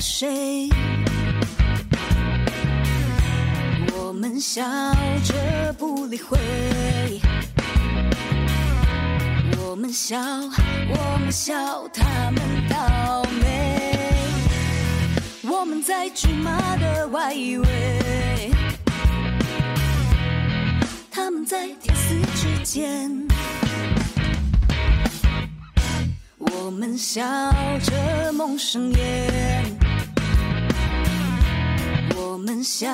谁？我们笑着不理会，我们笑，我们笑他们倒霉。我们在骏马的外围，他们在天丝之间。我们笑着梦生烟。们笑。